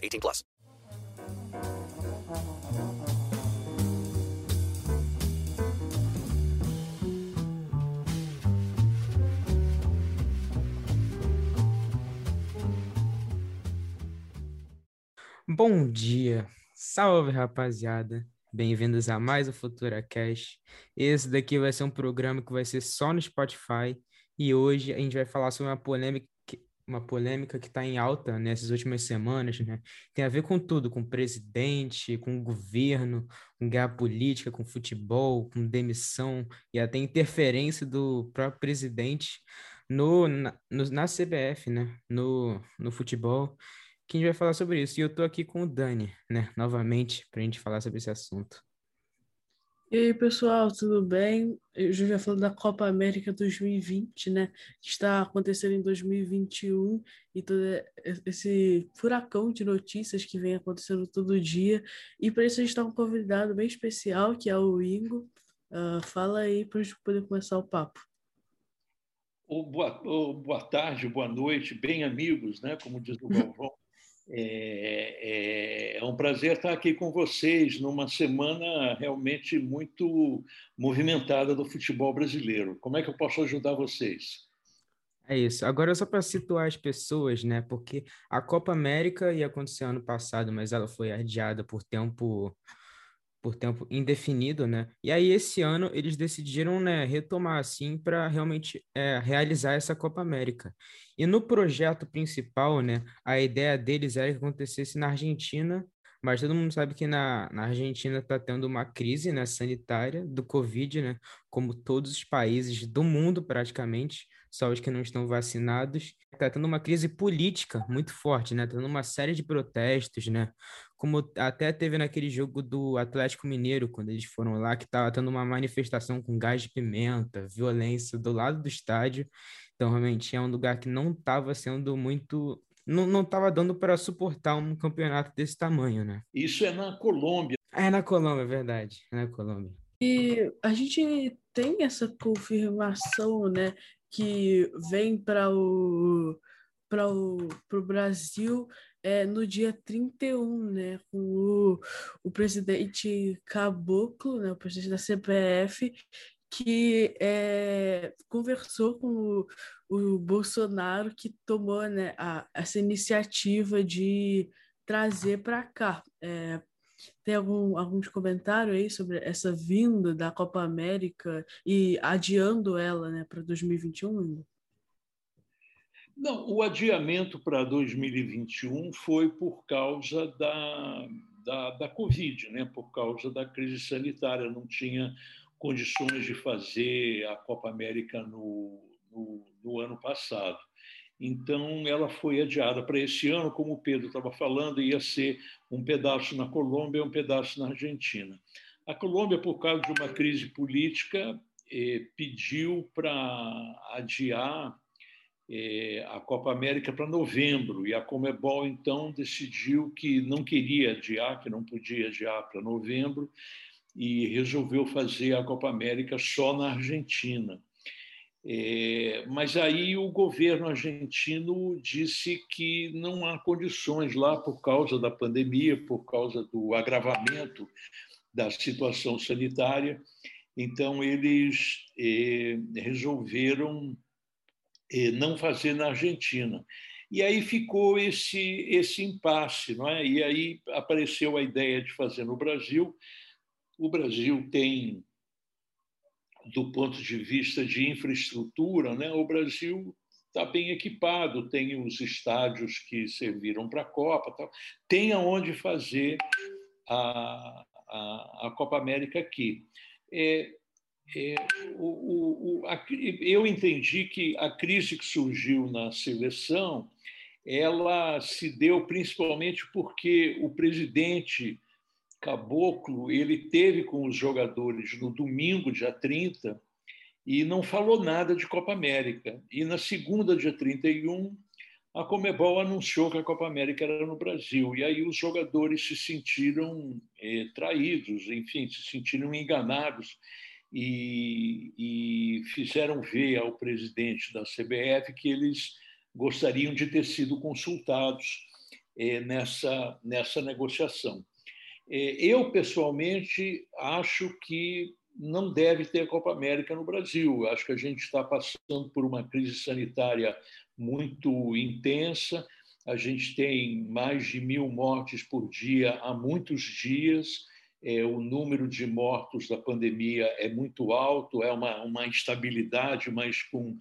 18 plus. Bom dia, salve rapaziada. Bem-vindos a mais o Futura Cash. Esse daqui vai ser um programa que vai ser só no Spotify e hoje a gente vai falar sobre uma polêmica, uma polêmica que está em alta nessas últimas semanas, né? Tem a ver com tudo, com presidente, com governo, com guerra política, com futebol, com demissão e até interferência do próprio presidente no, na, no, na CBF, né? No, no futebol que a gente vai falar sobre isso. E eu tô aqui com o Dani, né, novamente, para a gente falar sobre esse assunto. E aí, pessoal, tudo bem? Eu já ia falando da Copa América 2020, né? Que está acontecendo em 2021 e todo esse furacão de notícias que vem acontecendo todo dia. E para isso a gente está um convidado bem especial, que é o Ingo. Uh, fala aí para a gente poder começar o papo. Oh, boa, oh, boa tarde, boa noite, bem amigos, né? Como diz o Galvão. É, é, é, um prazer estar aqui com vocês numa semana realmente muito movimentada do futebol brasileiro. Como é que eu posso ajudar vocês? É isso. Agora, só para situar as pessoas, né? Porque a Copa América ia acontecer ano passado, mas ela foi adiada por tempo por tempo indefinido, né? E aí esse ano eles decidiram, né, retomar assim para realmente é, realizar essa Copa América. E no projeto principal, né, a ideia deles era que acontecesse na Argentina, mas todo mundo sabe que na, na Argentina está tendo uma crise, né, sanitária do Covid, né, como todos os países do mundo praticamente só os que não estão vacinados. Está tendo uma crise política muito forte, né? Está tendo uma série de protestos, né? Como até teve naquele jogo do Atlético Mineiro, quando eles foram lá, que estava tendo uma manifestação com gás de pimenta, violência do lado do estádio. Então, realmente, é um lugar que não estava sendo muito não estava dando para suportar um campeonato desse tamanho, né? Isso é na Colômbia. É na Colômbia, é verdade. É na Colômbia. E a gente tem essa confirmação, né, que vem para o para o Brasil é, no dia 31, né, com o, o presidente Caboclo, né, o presidente da CPF, que é, conversou com o, o, Bolsonaro, que tomou né, a, essa iniciativa de trazer para cá é, tem algum, algum comentário aí sobre essa vinda da Copa América e adiando ela né, para 2021 ainda? Não, o adiamento para 2021 foi por causa da, da, da Covid, né? por causa da crise sanitária. Não tinha condições de fazer a Copa América no, no, no ano passado. Então, ela foi adiada para esse ano, como o Pedro estava falando, ia ser um pedaço na Colômbia e um pedaço na Argentina. A Colômbia, por causa de uma crise política, eh, pediu para adiar a Copa América para novembro, e a Comebol, então, decidiu que não queria adiar, que não podia adiar para novembro, e resolveu fazer a Copa América só na Argentina. É, mas aí o governo argentino disse que não há condições lá por causa da pandemia, por causa do agravamento da situação sanitária. Então, eles é, resolveram não fazer na Argentina. E aí ficou esse, esse impasse, não é? E aí apareceu a ideia de fazer no Brasil. O Brasil tem, do ponto de vista de infraestrutura, né? o Brasil está bem equipado, tem os estádios que serviram para a Copa, tal. tem aonde fazer a, a, a Copa América aqui. É, é, o, o, a, eu entendi que a crise que surgiu na seleção ela se deu principalmente porque o presidente Caboclo ele teve com os jogadores no domingo, dia 30, e não falou nada de Copa América. E na segunda, dia 31, a Comebol anunciou que a Copa América era no Brasil. E aí os jogadores se sentiram é, traídos, enfim, se sentiram enganados e, e fizeram ver ao presidente da CBF que eles gostariam de ter sido consultados é, nessa, nessa negociação. É, eu, pessoalmente, acho que não deve ter Copa América no Brasil. Acho que a gente está passando por uma crise sanitária muito intensa. A gente tem mais de mil mortes por dia há muitos dias. É, o número de mortos da pandemia é muito alto, é uma, uma instabilidade, mas com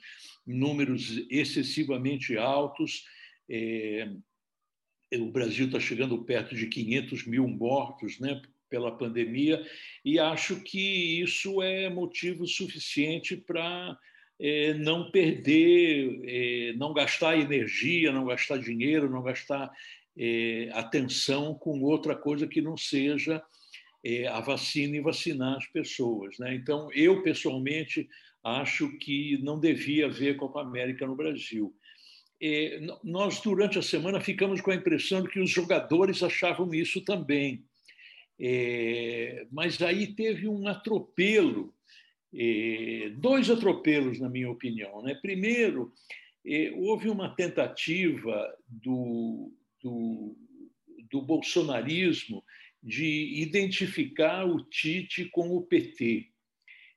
números excessivamente altos. É, o Brasil está chegando perto de 500 mil mortos né, pela pandemia, e acho que isso é motivo suficiente para é, não perder, é, não gastar energia, não gastar dinheiro, não gastar é, atenção com outra coisa que não seja a vacina e vacinar as pessoas. Né? Então, eu, pessoalmente, acho que não devia haver Copa América no Brasil. É, nós, durante a semana, ficamos com a impressão de que os jogadores achavam isso também. É, mas aí teve um atropelo, é, dois atropelos, na minha opinião. Né? Primeiro, é, houve uma tentativa do, do, do bolsonarismo de identificar o Tite com o PT.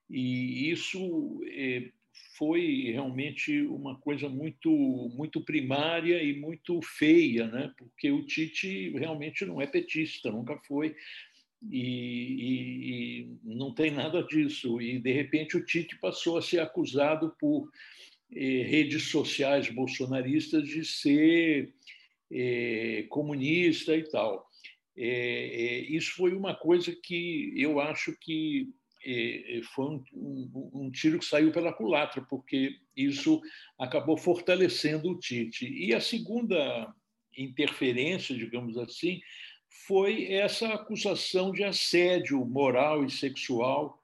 E isso é, foi realmente uma coisa muito muito primária e muito feia, né? Porque o Tite realmente não é petista, nunca foi e, e, e não tem nada disso. E de repente o Tite passou a ser acusado por eh, redes sociais bolsonaristas de ser eh, comunista e tal. Eh, isso foi uma coisa que eu acho que foi um, um, um, tiro que saiu pela culatra, porque isso acabou fortalecendo o Tite. E a segunda interferência, digamos assim, foi essa acusação de assédio moral e sexual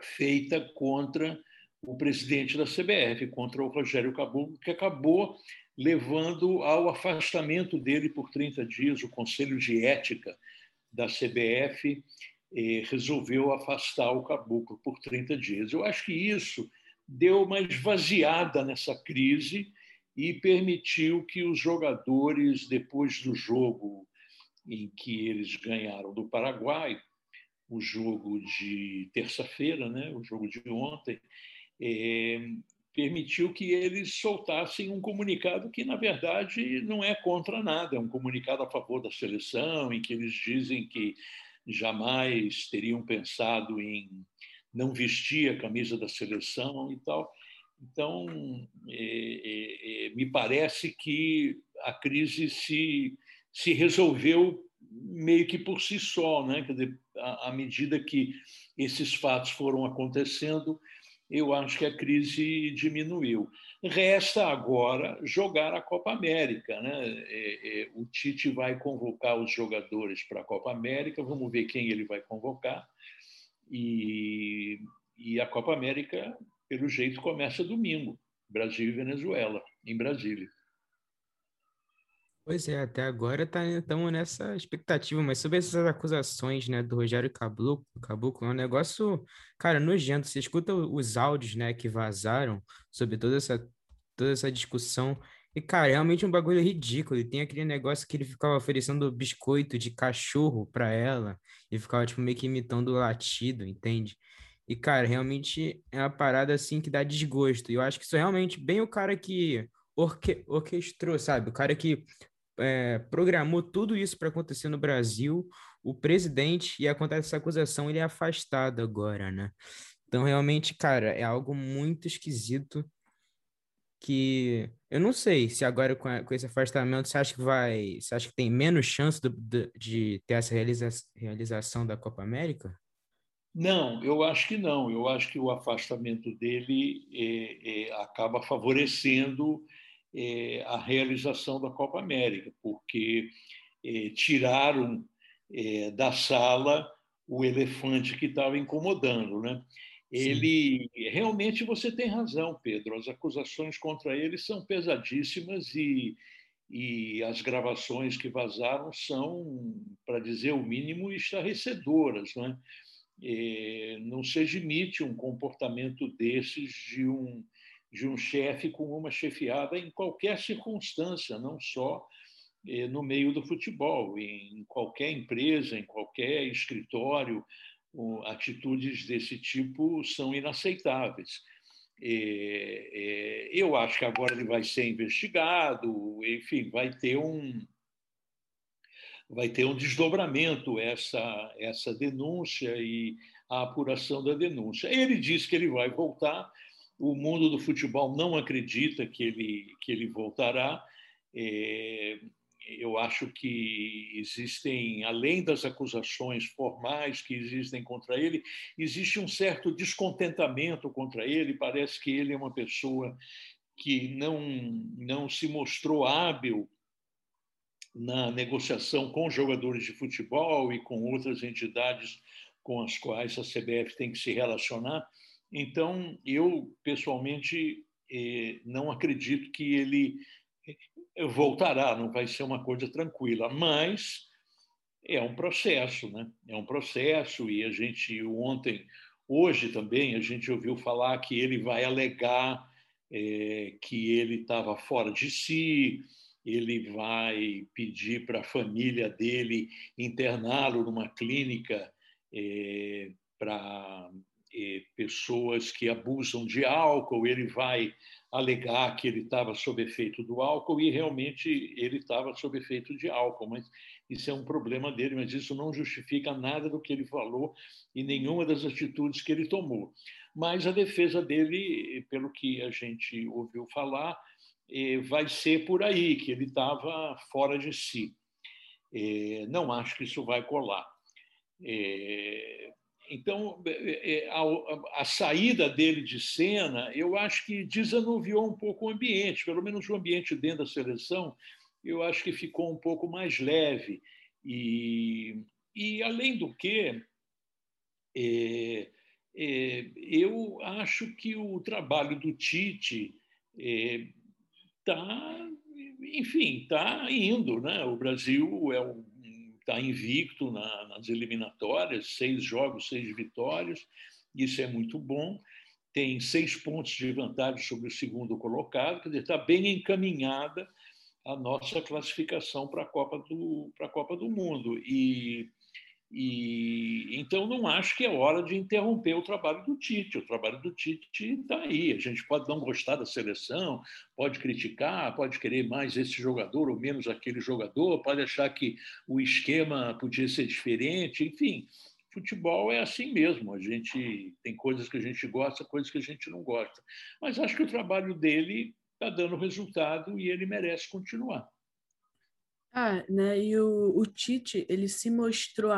feita contra o presidente da CBF, contra o Rogério Caboclo, que acabou levando ao afastamento dele por 30 dias. O Conselho de Ética da CBF eh, resolveu afastar o Caboclo por 30 dias. Eu acho que isso deu uma esvaziada nessa crise e permitiu que os jogadores, depois do jogo em que eles ganharam do Paraguai, o jogo de terça-feira, né, o jogo de ontem, é, permitiu que eles soltassem um comunicado que, na verdade, não é contra nada, é um comunicado a favor da seleção, em que eles dizem que jamais teriam pensado em não vestir a camisa da seleção e tal. Então, é, é, é me parece que a crise se se resolveu meio que por si só, né? À medida que esses fatos foram acontecendo, eu acho que a crise diminuiu. Resta agora jogar a Copa América. Né? É, é, o Tite vai convocar os jogadores para a Copa América, vamos ver quem ele vai convocar. E, e a Copa América, pelo jeito, começa domingo Brasil e Venezuela, em Brasília. Pois é, até agora estamos tá, nessa expectativa, mas sobre essas acusações, né, do Rogério Caboclo, Caboclo é um negócio, cara, nojento. Você escuta os áudios, né, que vazaram sobre toda essa, toda essa discussão, e, cara, é realmente um bagulho ridículo. E tem aquele negócio que ele ficava oferecendo biscoito de cachorro para ela, e ficava, tipo, meio que imitando o latido, entende? E, cara, realmente é uma parada, assim, que dá desgosto. E eu acho que isso é realmente bem o cara que orque orquestrou, sabe? O cara que é, programou tudo isso para acontecer no Brasil, o presidente, e acontece essa acusação, ele é afastado agora, né? Então, realmente, cara, é algo muito esquisito que eu não sei se agora com, a, com esse afastamento você acha que vai, você acha que tem menos chance do, do, de ter essa realiza, realização da Copa América? Não, eu acho que não. Eu acho que o afastamento dele é, é, acaba favorecendo é, a realização da Copa América, porque é, tiraram é, da sala o elefante que estava incomodando, né? Ele Sim. realmente você tem razão, Pedro. As acusações contra ele são pesadíssimas e, e as gravações que vazaram são, para dizer o mínimo, estarrecedoras, né? É, não se admite um comportamento desses de um de um chefe com uma chefiada em qualquer circunstância, não só é, no meio do futebol, em qualquer empresa, em qualquer escritório, atitudes desse tipo são inaceitáveis. É, é, eu acho que agora ele vai ser investigado, enfim, vai ter um vai ter um desdobramento essa essa denúncia e a apuração da denúncia. Ele diz que ele vai voltar. O mundo do futebol não acredita que ele que ele voltará. É, eu acho que existem, além das acusações formais que existem contra ele, existe um certo descontentamento contra ele. Parece que ele é uma pessoa que não, não se mostrou hábil na negociação com jogadores de futebol e com outras entidades com as quais a CBF tem que se relacionar. Então, eu, pessoalmente, eh, não acredito que ele voltará, não vai ser uma coisa tranquila, mas é um processo, né? É um processo e a gente ontem, hoje também a gente ouviu falar que ele vai alegar é, que ele estava fora de si, ele vai pedir para a família dele interná-lo numa clínica para pessoas que abusam de álcool, ele vai alegar que ele estava sob efeito do álcool e realmente ele estava sob efeito de álcool, mas isso é um problema dele, mas isso não justifica nada do que ele falou e nenhuma das atitudes que ele tomou. Mas a defesa dele, pelo que a gente ouviu falar, eh, vai ser por aí, que ele estava fora de si. Eh, não acho que isso vai colar. Eh, então, é, é, a, a, saída dele de cena, eu acho que desanuviou um pouco o ambiente, pelo menos o ambiente dentro da seleção, eu acho que ficou um pouco mais leve. E, e além do que, é, é, eu acho que o trabalho do Tite está, é, enfim, está indo. Né? O Brasil é um está invicto na, nas eliminatórias, seis jogos, seis vitórias, isso é muito bom. Tem seis pontos de vantagem sobre o segundo colocado, quer dizer, está bem encaminhada a nossa classificação para a Copa do, para a Copa do Mundo. E e então não acho que é hora de interromper o trabalho do Tite. O trabalho do Tite está aí. A gente pode não gostar da seleção, pode criticar, pode querer mais esse jogador ou menos aquele jogador, pode achar que o esquema podia ser diferente. Enfim, futebol é assim mesmo. A gente tem coisas que a gente gosta, coisas que a gente não gosta. Mas acho que o trabalho dele está dando resultado e ele merece continuar. Ah, né? E o, o Tite, ele se mostrou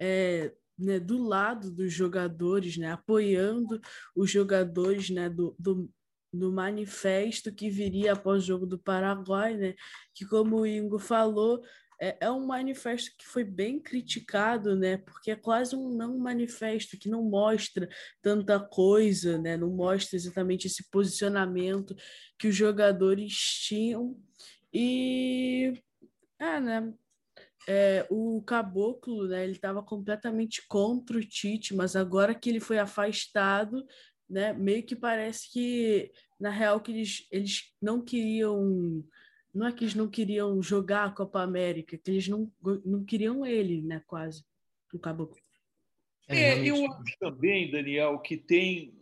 é, né, do lado dos jogadores, né? Apoiando os jogadores, né? Do, do, do manifesto que viria após o jogo do Paraguai, né? Que, como o Ingo falou, é, é um manifesto que foi bem criticado, né? Porque é quase um não manifesto que não mostra tanta coisa, né? Não mostra exatamente esse posicionamento que os jogadores tinham. E é, né? É, o Caboclo, né, ele estava completamente contra o Tite, mas agora que ele foi afastado, né, meio que parece que, na real, que eles, eles não queriam. Não é que eles não queriam jogar a Copa América, que eles não, não queriam ele, né, quase, o Caboclo. É, eu acho também, Daniel, que tem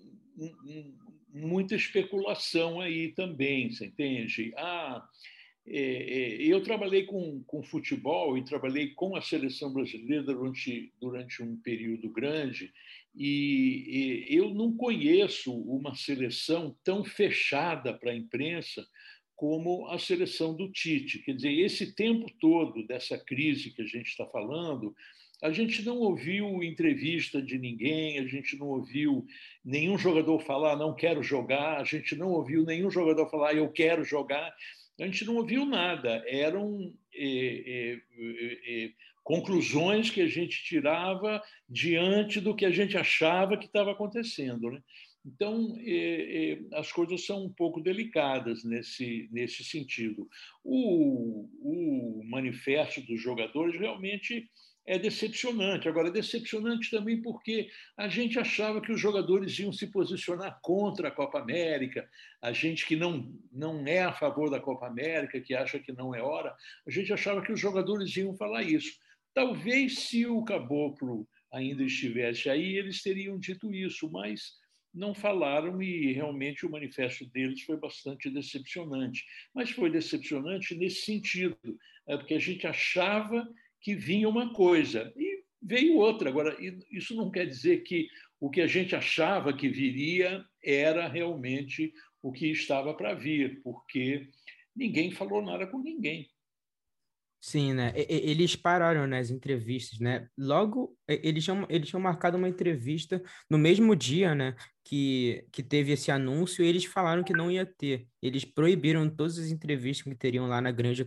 muita especulação aí também, você entende? Ah, é, é, eu trabalhei com, com futebol e trabalhei com a seleção brasileira durante, durante um período grande e, e eu não conheço uma seleção tão fechada para a imprensa como a seleção do Tite. Quer dizer, esse tempo todo dessa crise que a gente está falando, a gente não ouviu entrevista de ninguém, a gente não ouviu nenhum jogador falar não quero jogar, a gente não ouviu nenhum jogador falar eu quero jogar a gente não ouviu nada. Eram é, é, é, conclusões que a gente tirava diante do que a gente achava que estava acontecendo. Né? Então, as coisas são um pouco delicadas nesse, nesse sentido. O, o manifesto dos jogadores realmente é decepcionante. Agora, é decepcionante também porque a gente achava que os jogadores iam se posicionar contra a Copa América, a gente que não, não é a favor da Copa América, que acha que não é hora, a gente achava que os jogadores iam falar isso. Talvez se o Caboclo ainda estivesse aí, eles teriam dito isso, mas não falaram e realmente o manifesto deles foi bastante decepcionante. Mas foi decepcionante nesse sentido, é porque a gente achava que vinha uma coisa e veio outra. Agora, isso não quer dizer que o que a gente achava que viria era realmente o que estava para vir, porque ninguém falou nada com ninguém. Sim, né? Eles pararam nas entrevistas, né? Logo, eles tinham, eles tinham marcado uma entrevista no mesmo dia, né? Que, que teve esse anúncio e eles falaram que não ia ter. Eles proibiram todas as entrevistas que teriam lá na Grande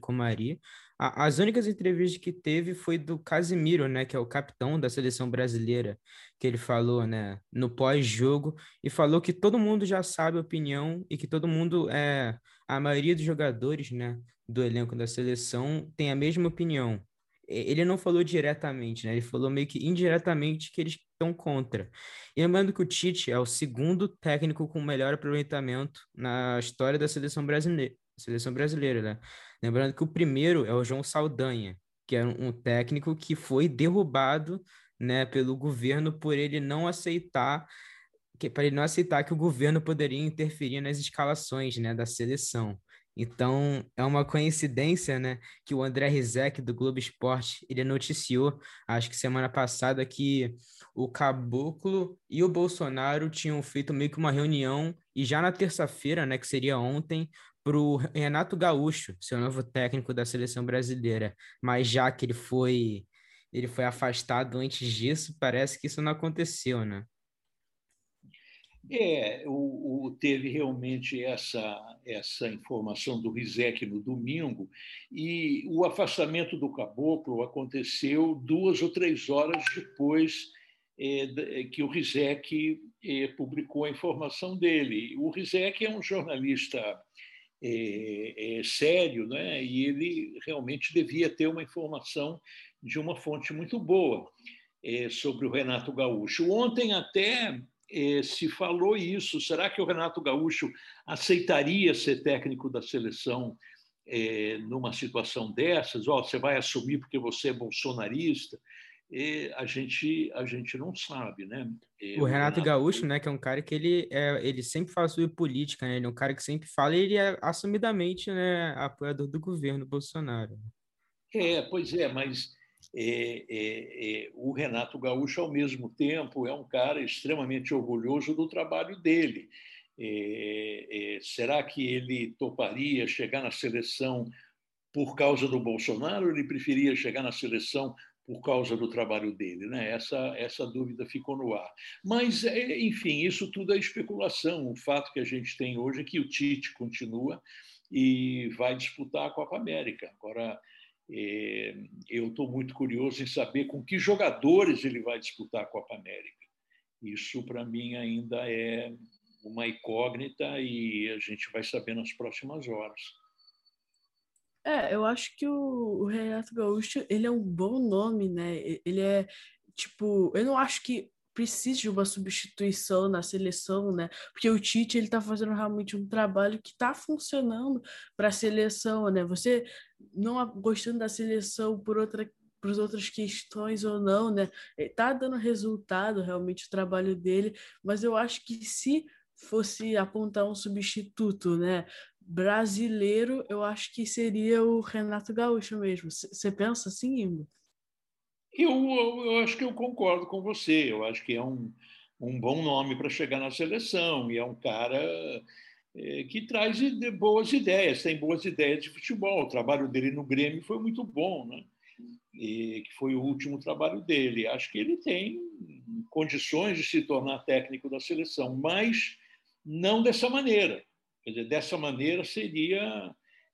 As únicas entrevistas que teve foi do Casimiro, né, que é o capitão da seleção brasileira, que ele falou, né, no pós-jogo e falou que todo mundo já sabe a opinião e que todo mundo é a maioria dos jogadores, né, do elenco da seleção tem a mesma opinião. Ele não falou diretamente, né? Ele falou meio que indiretamente que eles estão contra. E lembrando que o Tite é o segundo técnico com melhor aproveitamento na história da seleção brasileira, seleção brasileira, né? Lembrando que o primeiro é o João Saldanha, que é um técnico que foi derrubado né, pelo governo por ele não aceitar para ele não aceitar que o governo poderia interferir nas escalações né, da seleção. Então, é uma coincidência, né, que o André Rizek, do Globo Esporte, ele noticiou, acho que semana passada, que o Caboclo e o Bolsonaro tinham feito meio que uma reunião, e já na terça-feira, né, que seria ontem, para o Renato Gaúcho, seu novo técnico da seleção brasileira. Mas já que ele foi ele foi afastado antes disso, parece que isso não aconteceu, né? É, o, o, teve realmente essa, essa informação do Rizek no domingo, e o afastamento do caboclo aconteceu duas ou três horas depois é, que o Rizek é, publicou a informação dele. O Rizek é um jornalista é, é, sério, né? e ele realmente devia ter uma informação de uma fonte muito boa é, sobre o Renato Gaúcho. Ontem até se falou isso. Será que o Renato Gaúcho aceitaria ser técnico da seleção numa situação dessas? Oh, você vai assumir porque você é bolsonarista? E a gente a gente não sabe, né? o Renato Gaúcho, né, que é um cara que ele é, ele sempre fala sobre política, né? Ele é um cara que sempre fala e ele é assumidamente, né, apoiador do governo Bolsonaro. É, pois é, mas é, é, é, o Renato Gaúcho, ao mesmo tempo, é um cara extremamente orgulhoso do trabalho dele. É, é, será que ele toparia chegar na seleção por causa do Bolsonaro ele preferia chegar na seleção por causa do trabalho dele. Né? Essa, essa dúvida ficou no ar. Mas, é, enfim, isso tudo é especulação. O fato que a gente tem hoje é que o Tite continua e vai disputar a Copa América. Agora, é, eu estou muito curioso em saber com que jogadores ele vai disputar a Copa América. Isso, para mim, ainda é uma incógnita e a gente vai saber nas próximas horas. É, eu acho que o, o Renato Gaúcho, ele é um bom nome, né? Ele é, tipo, eu não acho que precise de uma substituição na seleção, né? Porque o Tite ele tá fazendo realmente um trabalho que está funcionando para a seleção, né? Você não gostando da seleção por outra por outras questões ou não, né? Tá dando resultado realmente o trabalho dele, mas eu acho que se fosse apontar um substituto, né? Brasileiro, eu acho que seria o Renato Gaúcho mesmo. Você pensa assim, Imbo? Eu, eu, eu, acho que eu concordo com você. Eu acho que é um, um bom nome para chegar na seleção e é um cara é, que traz boas ideias, tem boas ideias de futebol. O trabalho dele no Grêmio foi muito bom, né? E, que foi o último trabalho dele. Acho que ele tem condições de se tornar técnico da seleção, mas não dessa maneira. Quer dizer, dessa maneira seria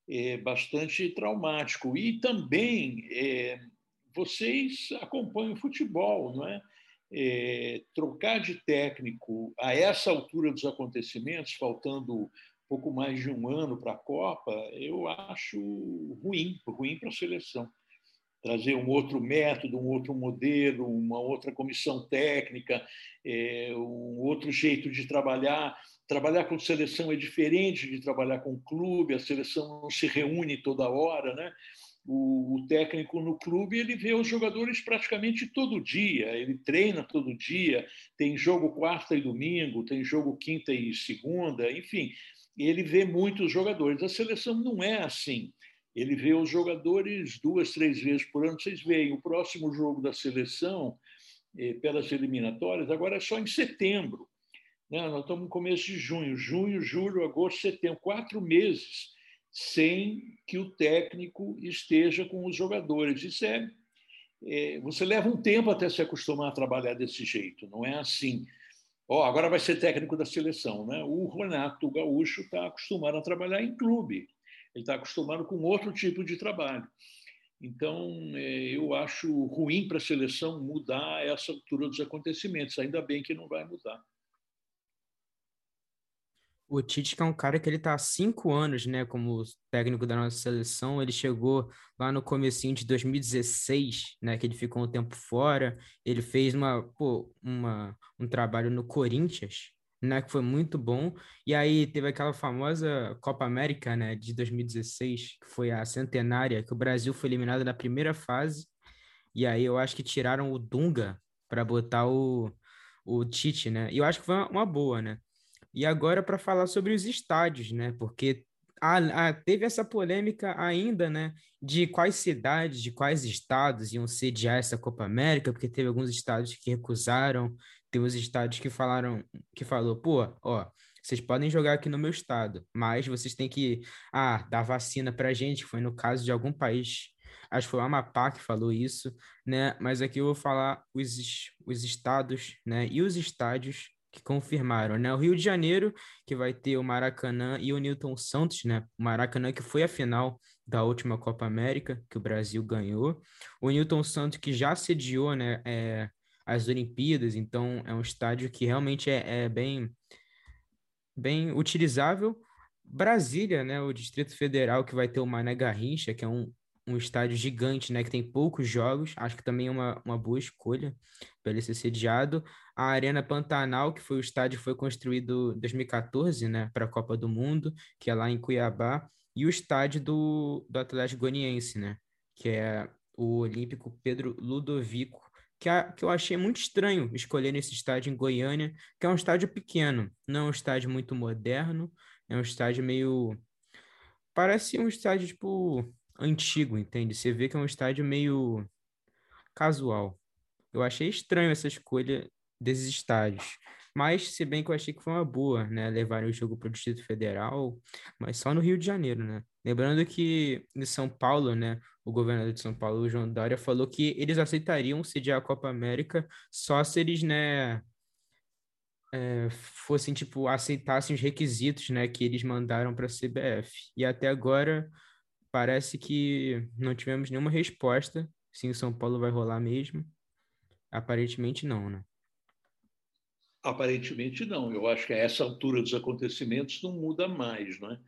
é, bastante traumático. E também é, vocês acompanham futebol, não é? é? Trocar de técnico a essa altura dos acontecimentos, faltando pouco mais de um ano para a Copa, eu acho ruim, ruim para a seleção trazer um outro método, um outro modelo, uma outra comissão técnica, é, um outro jeito de trabalhar. Trabalhar com seleção é diferente de trabalhar com clube, a seleção não se reúne toda hora, né? O, o técnico no clube ele vê os jogadores praticamente todo dia, ele treina todo dia, tem jogo quarta e domingo, tem jogo quinta e segunda, enfim, ele vê muitos jogadores. A seleção não é assim. Ele vê os jogadores duas, três vezes por ano. Vocês veem, o próximo jogo da seleção, eh, pelas eliminatórias, agora é só em setembro. Né? Nós estamos no começo de junho. Junho, julho, agosto, setembro. Quatro meses sem que o técnico esteja com os jogadores. Isso é, é, você leva um tempo até se acostumar a trabalhar desse jeito, não é assim. Ó, oh, agora vai ser técnico da seleção, né? O Renato Gaúcho está acostumado a trabalhar em clube. Ele está acostumado com outro tipo de trabalho. Então, é, eu acho ruim para a seleção mudar essa altura dos acontecimentos. Ainda bem que não vai mudar. O Tite, que é um cara que ele está há cinco anos, né, como técnico da nossa seleção, ele chegou lá no comecinho de 2016, né, que ele ficou um tempo fora, ele fez uma, pô, uma, um trabalho no Corinthians, né, que foi muito bom. E aí teve aquela famosa Copa América, né, de 2016, que foi a centenária, que o Brasil foi eliminado na primeira fase. E aí eu acho que tiraram o Dunga para botar o, o Tite, né? E eu acho que foi uma, uma boa, né? E agora para falar sobre os estádios, né? Porque a, a, teve essa polêmica ainda, né? De quais cidades, de quais estados iam sediar essa Copa América, porque teve alguns estados que recusaram, teve os estados que falaram, que falou, pô, ó, vocês podem jogar aqui no meu estado, mas vocês têm que, ah, dar vacina pra gente, foi no caso de algum país, acho que foi o Amapá que falou isso, né? Mas aqui eu vou falar os, os estados, né? E os estádios que confirmaram, né? O Rio de Janeiro, que vai ter o Maracanã e o Newton Santos, né? O Maracanã que foi a final da última Copa América, que o Brasil ganhou. O Newton Santos que já sediou, né? É, as Olimpíadas, então é um estádio que realmente é, é bem, bem utilizável. Brasília, né? O Distrito Federal que vai ter o Mané Garrincha, que é um, um estádio gigante, né, que tem poucos jogos, acho que também é uma, uma boa escolha para ele ser sediado. A Arena Pantanal, que foi o estádio foi construído em 2014, né, para a Copa do Mundo, que é lá em Cuiabá, e o estádio do, do Atlético Goianiense, né, que é o Olímpico Pedro Ludovico, que, a, que eu achei muito estranho escolher esse estádio em Goiânia, que é um estádio pequeno, não é um estádio muito moderno, é um estádio meio parece um estádio tipo antigo, entende? Você vê que é um estádio meio casual. Eu achei estranho essa escolha desses estádios. Mas, se bem que eu achei que foi uma boa, né? Levar o jogo para o Distrito Federal, mas só no Rio de Janeiro, né? Lembrando que em São Paulo, né? O governador de São Paulo, João Dória, falou que eles aceitariam sediar a Copa América só se eles, né? É, fossem, tipo, aceitassem os requisitos, né? Que eles mandaram para a CBF. E até agora parece que não tivemos nenhuma resposta se em São Paulo vai rolar mesmo. Aparentemente não, né? Aparentemente não. Eu acho que a essa altura dos acontecimentos não muda mais, não é?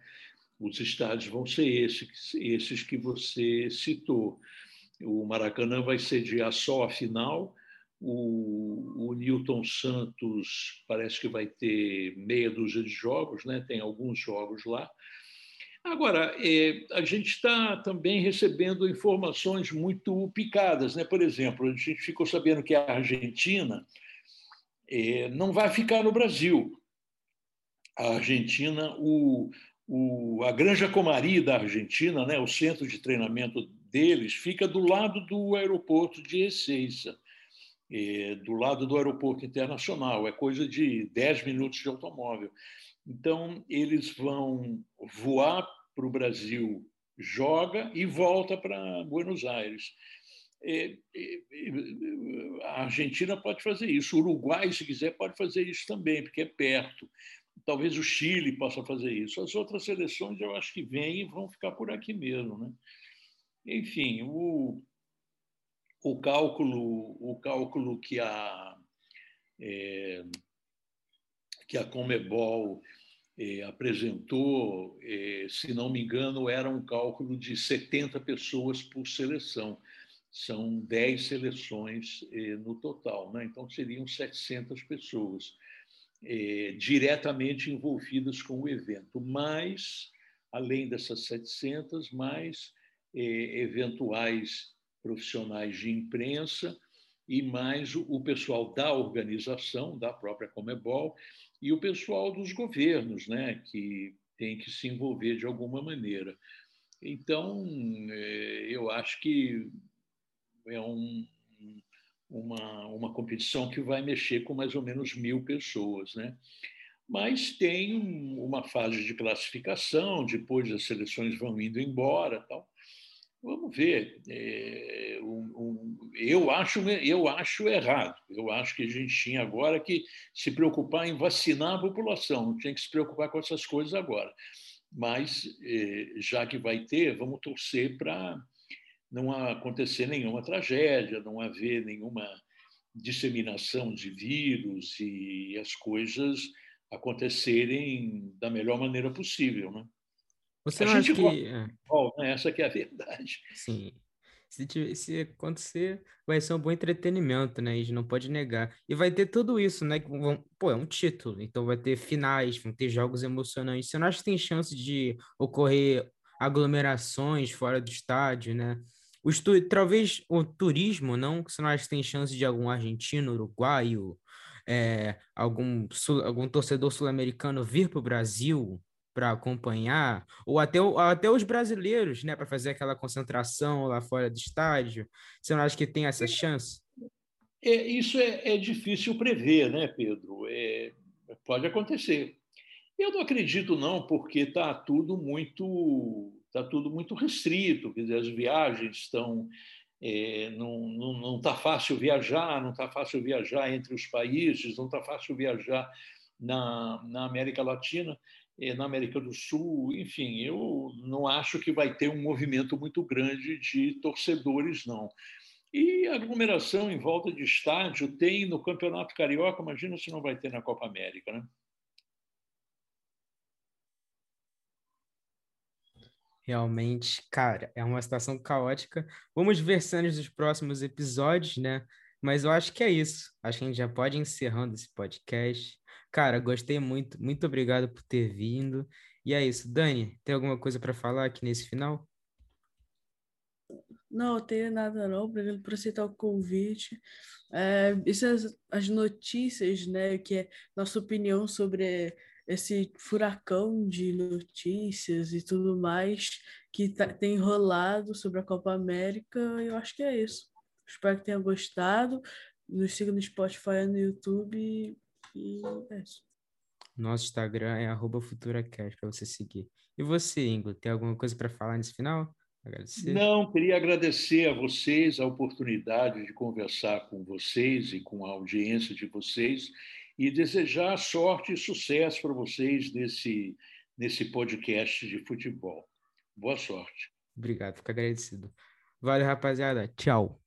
Os estádios vão ser esses, esses que você citou. O Maracanã vai sediar só a final. O, o Newton Santos parece que vai ter meia dúzia de jogos, né? Tem alguns jogos lá. Agora, é, a gente está também recebendo informações muito picadas. Né? Por exemplo, a gente ficou sabendo que a Argentina é, não vai ficar no Brasil. a Argentina, o, o, a Granja Comari da Argentina, né, o centro de treinamento deles, fica do lado do aeroporto de Ezeiza, é, do lado do aeroporto internacional. É coisa de 10 minutos de automóvel. Então, eles vão voar para o Brasil, joga e volta para Buenos Aires. É, é, a Argentina pode fazer isso, o Uruguai, se quiser, pode fazer isso também, porque é perto. Talvez o Chile possa fazer isso. As outras seleções, eu acho que vêm e vão ficar por aqui mesmo. Né? Enfim, o, o cálculo, o cálculo que a é, que a Comebol é, apresentou, é, se não me engano, era um cálculo de 70 pessoas por seleção. São 10 seleções é, no total, né? então seriam 700 pessoas diretamente envolvidas com o evento, mas, além dessas 700, mais eventuais profissionais de imprensa e mais o pessoal da organização, da própria Comebol, e o pessoal dos governos, né, que tem que se envolver de alguma maneira. Então, é, eu acho que é um, uma, uma competição que vai mexer com mais ou menos mil pessoas. Né? Mas tem uma fase de classificação, depois as seleções vão indo embora. Tal. Vamos ver. É, um, um, eu, acho, eu acho errado. Eu acho que a gente tinha agora que se preocupar em vacinar a população, não tinha que se preocupar com essas coisas agora. Mas, é, já que vai ter, vamos torcer para não acontecer nenhuma tragédia, não haver nenhuma disseminação de vírus e as coisas acontecerem da melhor maneira possível. Né? Você a gente que... É. né? Essa que é a verdade. Sim. Se, se acontecer, vai ser um bom entretenimento, né? A gente não pode negar. E vai ter tudo isso, né? Pô, é um título, então vai ter finais, vão ter jogos emocionantes. Você não acha que tem chance de ocorrer aglomerações fora do estádio, né? Os tu... Talvez o turismo, não? Você não acha que tem chance de algum argentino, uruguaio, é, algum, sul... algum torcedor sul-americano vir para o Brasil para acompanhar, ou até, até os brasileiros, né, para fazer aquela concentração lá fora do estádio? Você não acha que tem essa chance? É, isso é, é difícil prever, né, Pedro? É, pode acontecer. Eu não acredito não, porque está tudo muito está tudo muito restrito, quer dizer, as viagens estão é, não está fácil viajar, não está fácil viajar entre os países, não está fácil viajar na, na América Latina. Eh, na América do Sul, enfim, eu não acho que vai ter um movimento muito grande de torcedores, não. E aglomeração em volta de estádio tem no Campeonato Carioca, imagina se não vai ter na Copa América, né? Realmente, cara, é uma situação caótica. Vamos ver cenas dos próximos episódios, né? Mas eu acho que é isso. Acho que a gente já pode ir encerrando esse podcast. Cara, gostei muito. Muito obrigado por ter vindo. E é isso. Dani, tem alguma coisa para falar aqui nesse final? Não, tenho nada não. Obrigado por aceitar o convite. É, essas as notícias, né, que é nossa opinião sobre esse furacão de notícias e tudo mais que tá, tem rolado sobre a Copa América, eu acho que é isso. Espero que tenha gostado. Nos siga no Spotify no YouTube e é isso. Nosso Instagram é FuturaCast para você seguir. E você, Ingo, tem alguma coisa para falar nesse final? Agradecer? Não, queria agradecer a vocês a oportunidade de conversar com vocês e com a audiência de vocês e desejar sorte e sucesso para vocês nesse, nesse podcast de futebol. Boa sorte. Obrigado, fico agradecido. Valeu, rapaziada. Tchau.